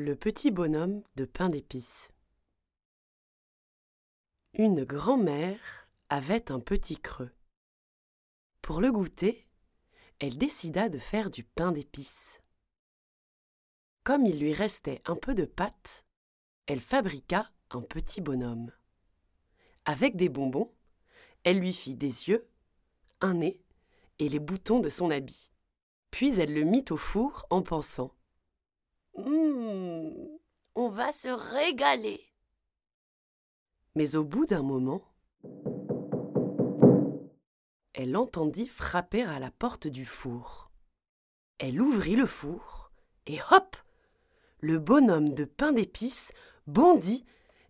Le petit bonhomme de pain d'épices. Une grand-mère avait un petit creux. Pour le goûter, elle décida de faire du pain d'épices. Comme il lui restait un peu de pâte, elle fabriqua un petit bonhomme. Avec des bonbons, elle lui fit des yeux, un nez et les boutons de son habit. Puis elle le mit au four en pensant Mmh, on va se régaler. Mais au bout d'un moment, elle entendit frapper à la porte du four. Elle ouvrit le four et hop Le bonhomme de pain d'épices bondit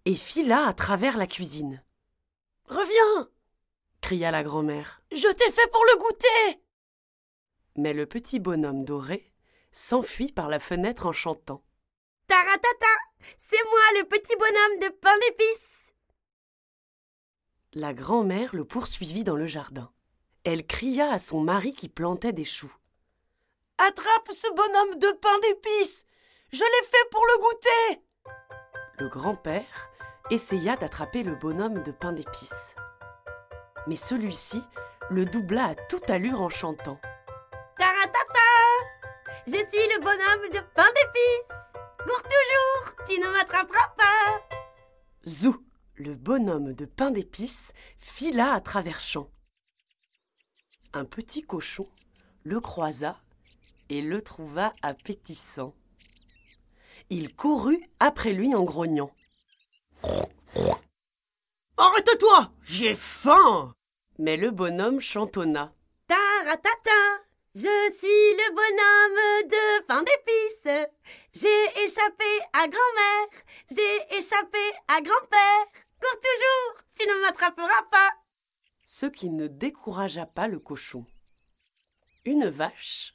et fila à travers la cuisine. Reviens cria la grand-mère. Je t'ai fait pour le goûter Mais le petit bonhomme doré s'enfuit par la fenêtre en chantant. Taratata C'est moi le petit bonhomme de pain d'épices La grand-mère le poursuivit dans le jardin. Elle cria à son mari qui plantait des choux. Attrape ce bonhomme de pain d'épices Je l'ai fait pour le goûter Le grand-père essaya d'attraper le bonhomme de pain d'épices. Mais celui-ci le doubla à toute allure en chantant. Taratata Je suis le bonhomme de pain d'épices Cours toujours Tu ne m'attraperas pas Zou Le bonhomme de pain d'épices fila à travers champs. Un petit cochon le croisa et le trouva appétissant. Il courut après lui en grognant. Arrête-toi J'ai faim Mais le bonhomme chantonna. Taratata Je suis le bonhomme de pain d'épices J'ai échappé à grand-mère J'ai échappé à grand-père Cours toujours Tu ne m'attraperas pas Ce qui ne découragea pas le cochon. Une vache,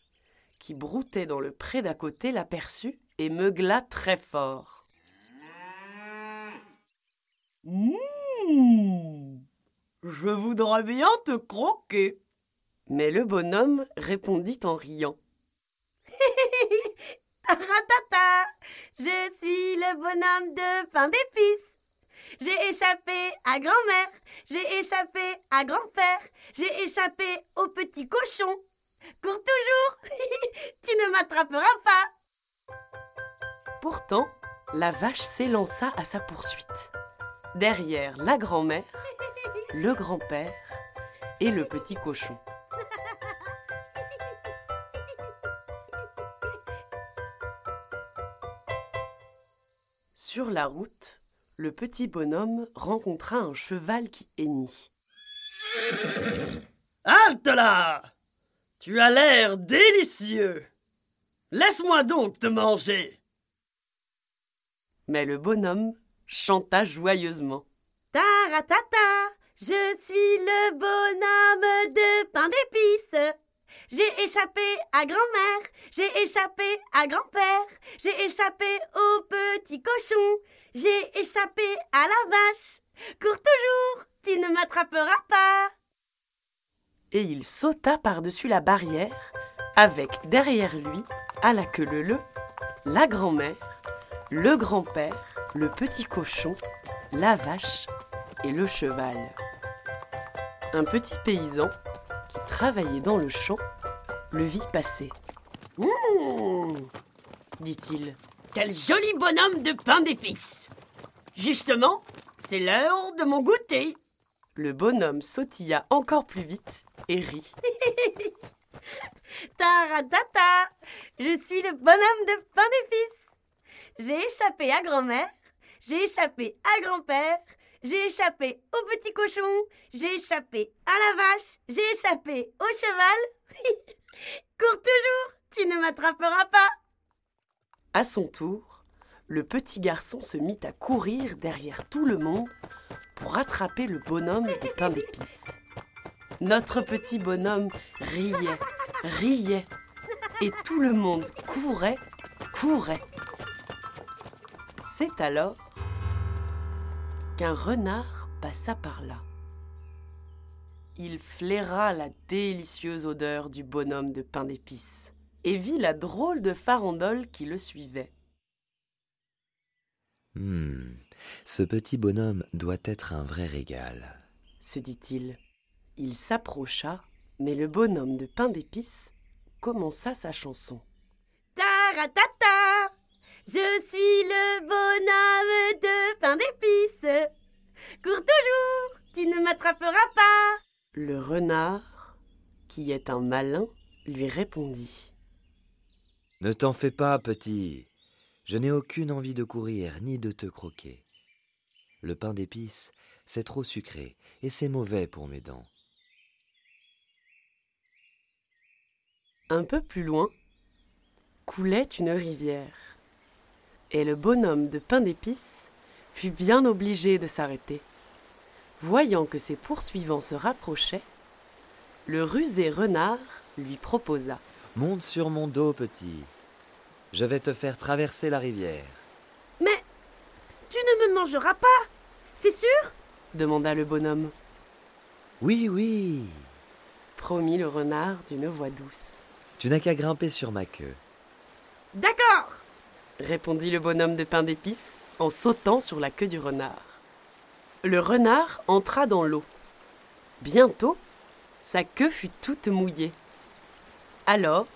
qui broutait dans le pré d'à côté, l'aperçut et meugla très fort. Mmh, je voudrais bien te croquer. Mais le bonhomme répondit en riant. Taratata Je suis le bonhomme de pain d'épices. J'ai échappé à grand-mère, j'ai échappé à grand-père, j'ai échappé au petit cochon. Cours toujours Tu ne m'attraperas pas Pourtant, la vache s'élança à sa poursuite. Derrière la grand-mère, le grand-père et le petit cochon. Sur la route, le petit bonhomme rencontra un cheval qui hennit. Halte là Tu as l'air délicieux Laisse-moi donc te manger Mais le bonhomme chanta joyeusement. Taratata Je suis le bonhomme de pain d'épices. J'ai échappé à grand-mère, j'ai échappé à grand-père, j'ai échappé au petit cochon, j'ai échappé à la vache. Cours toujours, tu ne m'attraperas pas. Et il sauta par-dessus la barrière, avec derrière lui, à la queue leu la grand-mère, le grand-père, le petit cochon, la vache et le cheval. Un petit paysan qui travaillait dans le champ le vit passer. Mmh, dit-il. quel joli bonhomme de pain d'épices. Justement, C'est l'heure de mon goûter. Le bonhomme sautilla encore plus vite et rit. Taratata Je suis le bonhomme de pain d'épices. J'ai échappé à grand-mère, j'ai échappé à grand-père, j'ai échappé au petit cochon, j'ai échappé à la vache, j'ai échappé au cheval. Cours toujours, tu ne m'attraperas pas. À son tour, le petit garçon se mit à courir derrière tout le monde pour attraper le bonhomme de pain d'épices. Notre petit bonhomme riait, riait, et tout le monde courait, courait. C'est alors qu'un renard passa par là. Il flaira la délicieuse odeur du bonhomme de pain d'épices et vit la drôle de farandole qui le suivait. Hmm, ce petit bonhomme doit être un vrai régal, se dit-il. Il s'approcha, mais le bonhomme de pain d'épices commença sa chanson. Taratata Je suis le bonhomme de pain d'épices. Cours toujours, tu ne m'attraperas pas. Le renard, qui est un malin, lui répondit. Ne t'en fais pas, petit. Je n'ai aucune envie de courir ni de te croquer. Le pain d'épices, c'est trop sucré et c'est mauvais pour mes dents. Un peu plus loin, coulait une rivière, et le bonhomme de pain d'épices fut bien obligé de s'arrêter. Voyant que ses poursuivants se rapprochaient, le rusé renard lui proposa. Monte sur mon dos, petit. Je vais te faire traverser la rivière. Mais tu ne me mangeras pas, c'est sûr? demanda le bonhomme. Oui, oui. Promit le renard d'une voix douce. Tu n'as qu'à grimper sur ma queue. D'accord répondit le bonhomme de pain d'épices en sautant sur la queue du renard. Le renard entra dans l'eau. Bientôt, sa queue fut toute mouillée. Alors,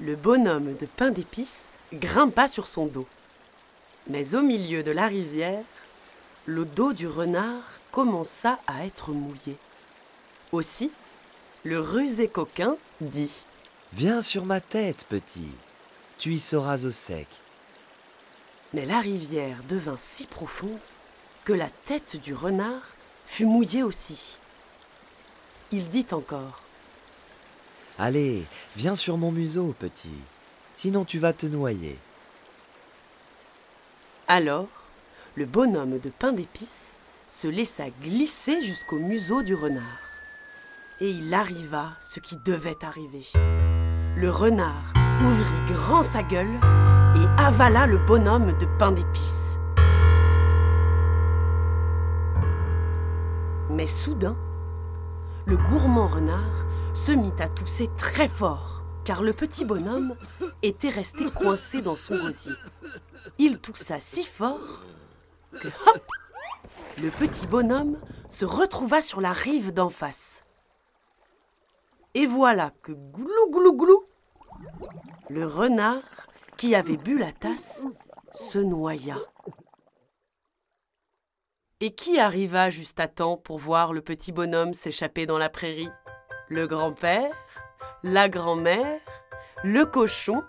le bonhomme de pain d'épices grimpa sur son dos. Mais au milieu de la rivière, le dos du renard commença à être mouillé. Aussi, le rusé coquin dit Viens sur ma tête, petit. Tu y seras au sec. Mais la rivière devint si profonde que la tête du renard fut mouillée aussi. Il dit encore Allez, viens sur mon museau, petit. Sinon tu vas te noyer. Alors, le bonhomme de pain d'épices se laissa glisser jusqu'au museau du renard. Et il arriva ce qui devait arriver. Le renard ouvrit grand sa gueule et avala le bonhomme de pain d'épices. Mais soudain, le gourmand renard se mit à tousser très fort, car le petit bonhomme était resté coincé dans son gosier. Il toussa si fort que hop Le petit bonhomme se retrouva sur la rive d'en face. Et voilà que glou glou glou le renard, qui avait bu la tasse, se noya. Et qui arriva juste à temps pour voir le petit bonhomme s'échapper dans la prairie? Le grand-père, la grand-mère, le cochon,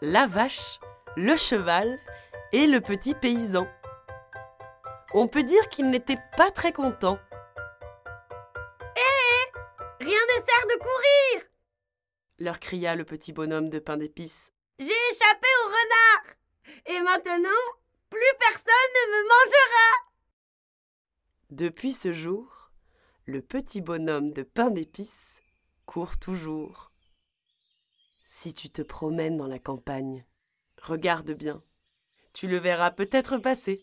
la vache, le cheval et le petit paysan. On peut dire qu'il n'était pas très content. Hé Rien ne sert de courir leur cria le petit bonhomme de pain d'épices. J'ai échappé au renard Et maintenant, plus personne ne me mangera Depuis ce jour, le petit bonhomme de pain d'épices court toujours. Si tu te promènes dans la campagne, regarde bien. Tu le verras peut-être passer.